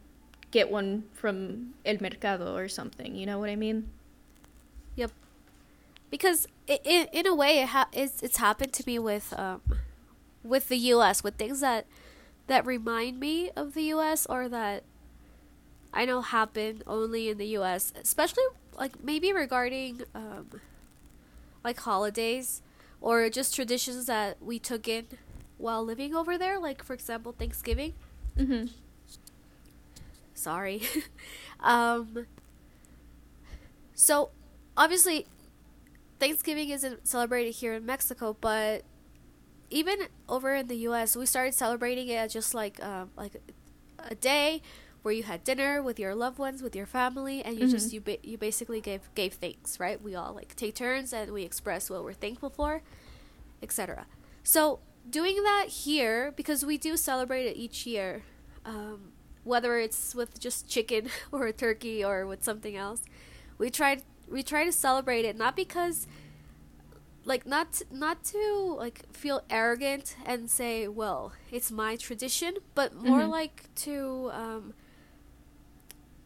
get one from El Mercado or something. You know what I mean? Yep. Because i in in a way it ha- it's, it's happened to me with um with the US with things that that remind me of the US or that I know happen only in the US especially like maybe regarding um like holidays or just traditions that we took in while living over there like for example Thanksgiving Mm-hmm. sorry um so obviously thanksgiving isn't celebrated here in mexico but even over in the us we started celebrating it as just like um, like a day where you had dinner with your loved ones with your family and you just Mhm. you ba- you basically gave gave thanks right we all like take turns and we express what we're thankful for etc so doing that here because we do celebrate it each year um, whether it's with just chicken or a turkey or with something else we try we try to celebrate it not because like not not to like feel arrogant and say well it's my tradition but more Mhm. like to um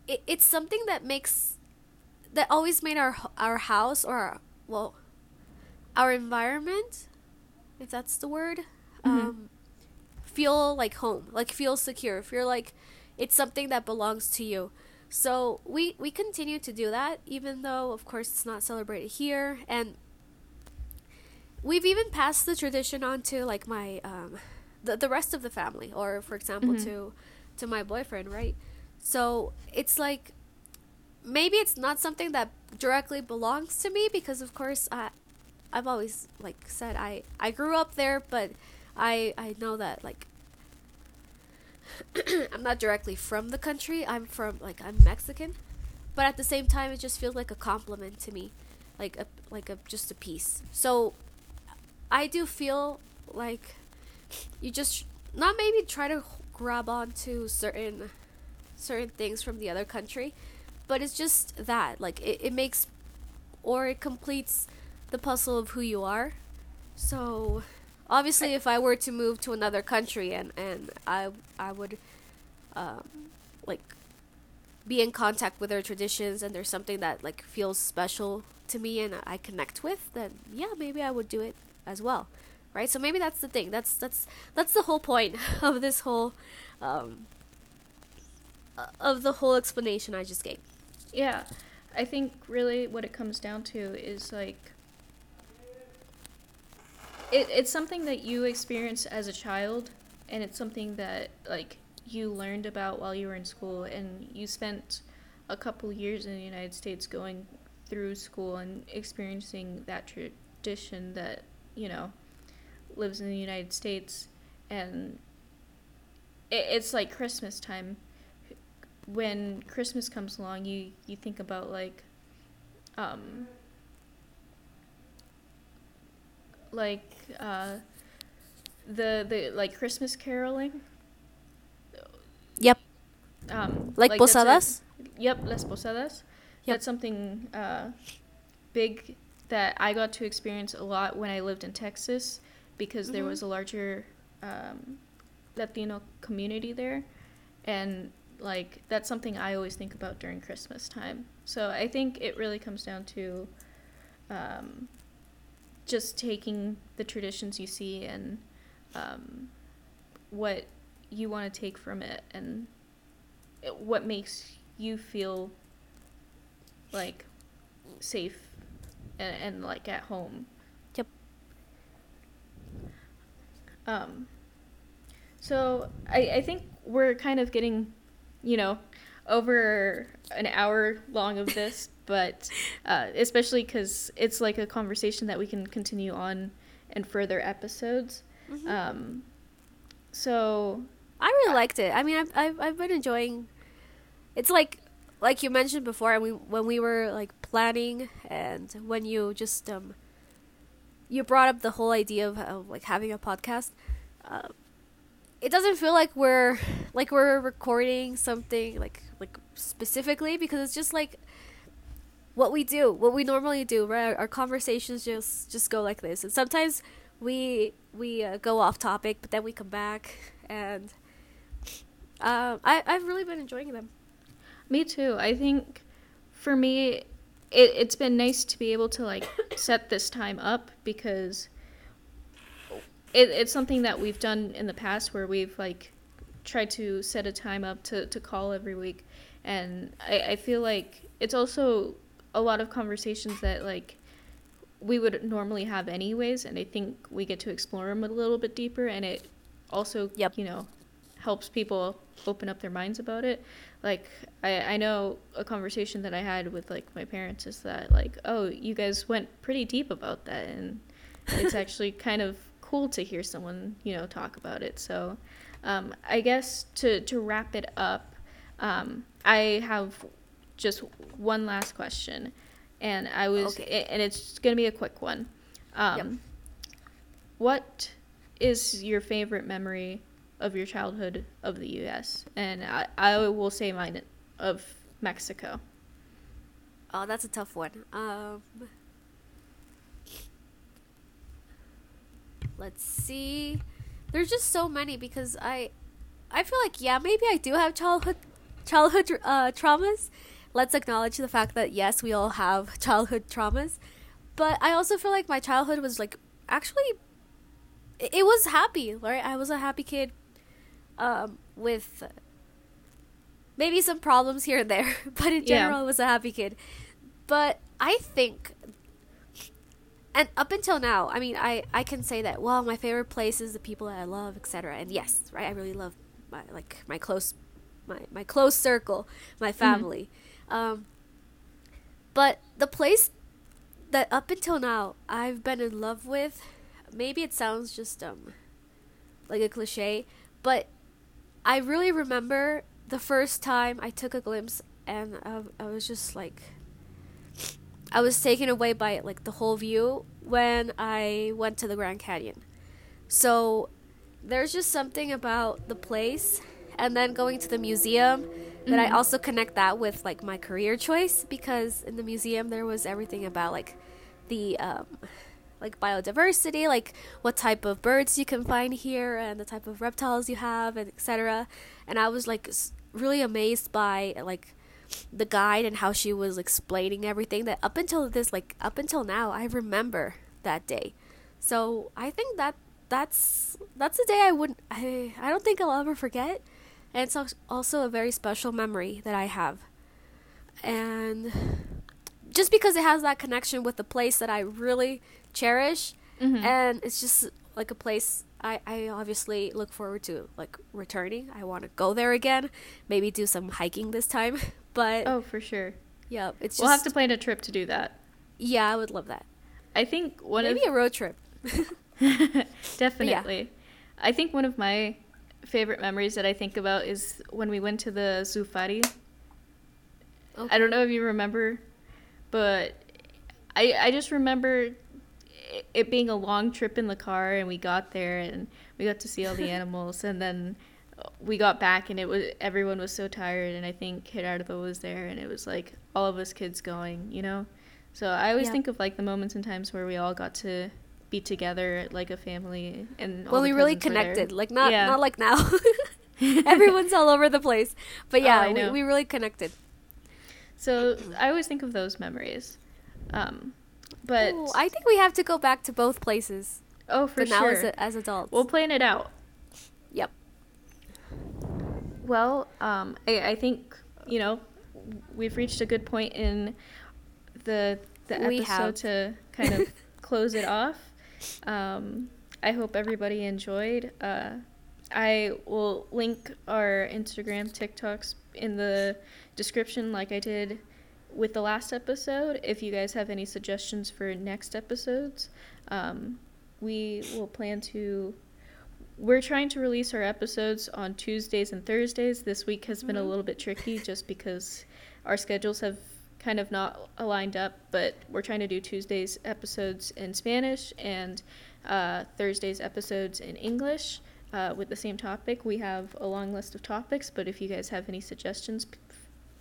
it, it's something that makes that always made our our house or our, well our environment if that's the word Mhm. um feel like home like feel secure feel like it's something that belongs to you so we we continue to do that even though of course it's not celebrated here and we've even passed the tradition on to like my um the, the rest of the family or for example Mhm. to to my boyfriend right so it's like maybe it's not something that directly belongs to me because of course I I've always like said I I grew up there but I I know that like I'm not directly from the country. I'm from like I'm Mexican, but at the same time, it just feels like a compliment to me, like a like a just a piece. So I do feel like you just not maybe try to grab onto certain certain things from the other country, but it's just that like it, it makes or it completes the puzzle of who you are. So obviously if I were to move to another country and and I I would um like be in contact with their traditions and there's something that like feels special to me and I connect with, then yeah, maybe I would do it as well. Right? So maybe that's the thing. That's that's that's the whole point of this whole um of the whole explanation I just gave. Yeah, I think really what it comes down to is like it, it's something that you experienced as a child, and it's something that like you learned about while you were in school, and you spent a couple years in the United States going through school and experiencing that tradition that you know lives in the United States, and it, it's like Christmas time. When Christmas comes along, you you think about like, um, like uh, the the like Christmas caroling. Yep. Um, Like, a- posadas? yep, las posadas. Yep. That's something uh, big that I got to experience a lot when I lived in Texas because there Mhm. was a larger um, Latino community there, and like that's something I always think about during Christmas time. So I think it really comes down to um, just taking the traditions you see and um, what you want to take from it and what makes you feel like safe and, and like at home. Yep. Um, so I, I think we're kind of getting, you know, over an hour long of this, but uh, especially because it's like a conversation that we can continue on in further episodes. Mhm. Um, so I really liked it. I mean, I've, I've I've been enjoying. It's like like you mentioned before, and we when we were like planning, and when you just um. You brought up the whole idea of, of like having a podcast. Uh, it doesn't feel like we're like we're recording something like like specifically because it's just like what we do, what we normally do. Right, our, conversations just just go like this, and sometimes we we uh, go off topic, but then we come back, and um, I I've really been enjoying them. Me too. I think for me, it, it's been nice to be able to like set this time up because it, it's something that we've done in the past where we've like tried to set a time up to, to call every week. And I, I feel like it's also a lot of conversations that like we would normally have anyways. And I think we get to explore them a little bit deeper. And it also, Yep. you know, helps people open up their minds about it like I, I know a conversation that i had with like my parents is that like oh you guys went pretty deep about that and it's actually kind of cool to hear someone you know talk about it so um, i guess to to wrap it up um, i have just one last question and i was Okay. and it's gonna be a quick one um, Yep. what is your favorite memory of your childhood of the U.S. and I, I will say mine of Mexico. Oh, that's a tough one. Um, let's see. There's just so many because I, I feel like yeah, maybe I do have childhood, childhood uh, traumas. Let's acknowledge the fact that yes, we all have childhood traumas, but I also feel like my childhood was like actually, it, was happy. Right, I was a happy kid, um, with maybe some problems here and there, but in Yeah. general, I was a happy kid. But I think, and up until now, I mean, I I can say that. Well, my favorite place is the people that I love, etc. And yes, right, I really love my like my close, my my close circle, my family. Um, but the place that up until now I've been in love with, maybe it sounds just um like a cliche, but I really remember the first time I took a glimpse and I, I was just like I was taken away by like the whole view when I went to the Grand Canyon. So there's just something about the place and then going to the museum that I Mhm. also connect that with like my career choice because in the museum there was everything about like the um like biodiversity, like what type of birds you can find here and the type of reptiles you have and etc. And I was like really amazed by like the guide and how she was explaining everything that up until this like up until now I remember that day. So I think that that's that's a day I wouldn't I I don't think I'll ever forget. And it's also a very special memory that I have. And just because it has that connection with the place that I really cherish Mhm. and it's just like a place I, I obviously look forward to like returning. I want to go there again, maybe do some hiking this time. But oh, for sure. yeah, it's just We'll have to plan a trip to do that. yeah, I would love that. I think one maybe of a road trip. definitely. I think one of my favorite memories that I think about is when we went to the Zoofari. Oh. I don't know if you remember, but I I just remember it- it being a long trip in the car and we got there and we got to see all the animals and then we got back and it was everyone was so tired and I think Gerardo was there and it was like all of us kids going, you know. So I always Yeah. think of like the moments and times where we all got to be together like a family and the we really cousins were there. connected, like not Yeah. not like now. Everyone's all over the place, but Oh, yeah, I we, we really connected. So I always think of those memories. Um, but Ooh, I think we have to go back to both places, oh, for but now sure. as as adults. We'll plan it out. yep. Well, um, I, I think you know we've reached a good point in the the episode to kind of close it off. Um, I hope everybody enjoyed. Uh, I will link our Instagram, TikToks in the description, like I did with the last episode. If you guys have any suggestions for next episodes, um, we will plan to we're trying to release our episodes on Tuesdays and Thursdays. This week has been a Mhm. little bit tricky just because our schedules have kind of not aligned up, but we're trying to do Tuesdays episodes in Spanish and uh, Thursdays episodes in English uh, with the same topic. We have a long list of topics, but if you guys have any suggestions, p-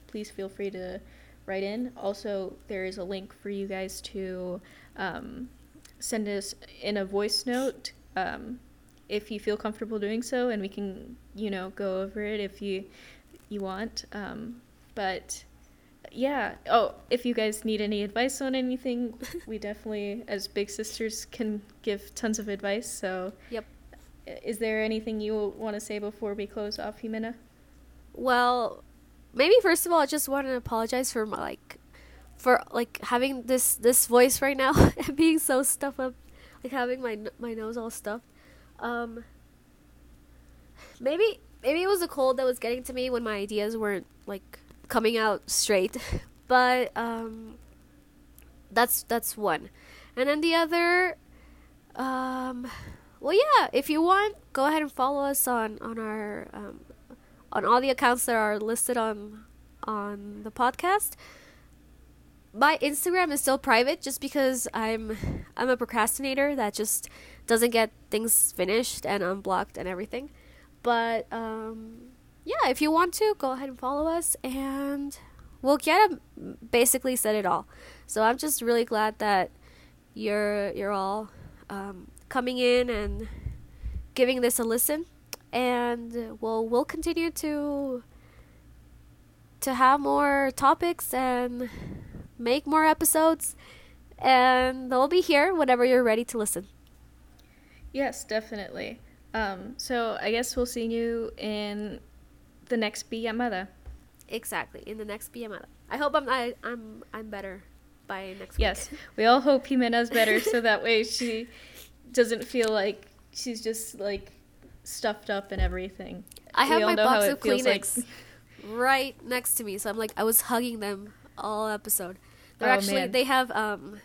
please feel free to write in. Also, there is a link for you guys to um, send us in a voice note um, if you feel comfortable doing so, and we can, you know, go over it if you you want. Um, but yeah. Oh, if you guys need any advice on anything, we definitely, as big sisters, can give tons of advice. So, Yep. is there anything you want to say before we close off, Ximena? Well, maybe first of all, I just want to apologize for my, like, for like having this this voice right now and being so stuffed up, like having my my nose all stuffed. Um, maybe maybe it was the cold that was getting to me when my ideas weren't like coming out straight, but um, that's that's one, and then the other, um, well yeah, if you want, go ahead and follow us on on our um, on all the accounts that are listed on on the podcast. My Instagram is still private just because I'm I'm a procrastinator that just doesn't get things finished and unblocked and everything. But um yeah, if you want to, go ahead and follow us and we'll get basically said it all. So I'm just really glad that you're you're all um, coming in and giving this a listen and we'll we'll continue to to have more topics and make more episodes and they'll be here whenever you're ready to listen. Yes, definitely. Um, so I guess we'll see you in the next Pijamada. Exactly. In the next BML. I hope I'm I, I'm I'm better by next Yes, week. Yes. We all hope Ximena's better so that way she doesn't feel like she's just like stuffed up and everything. I have We all my know how box it of feels like. Kleenex right next to me, so I'm like I was hugging them all episode. They're Oh, actually man. they have um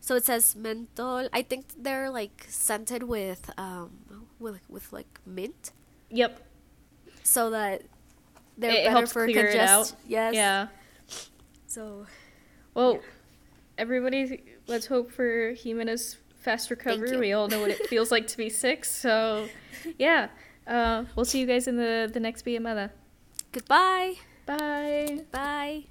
so it says menthol. I think they're like scented with um with with like mint Yep, so that they're it better helps for clear it out. congest. Yes. Yeah. So Well, Yeah. everybody, let's hope for Ximena's fast recovery. We all know what it feels like to be sick. So, yeah. Uh, we'll see you guys in the, the next Be goodbye. Bye. Bye.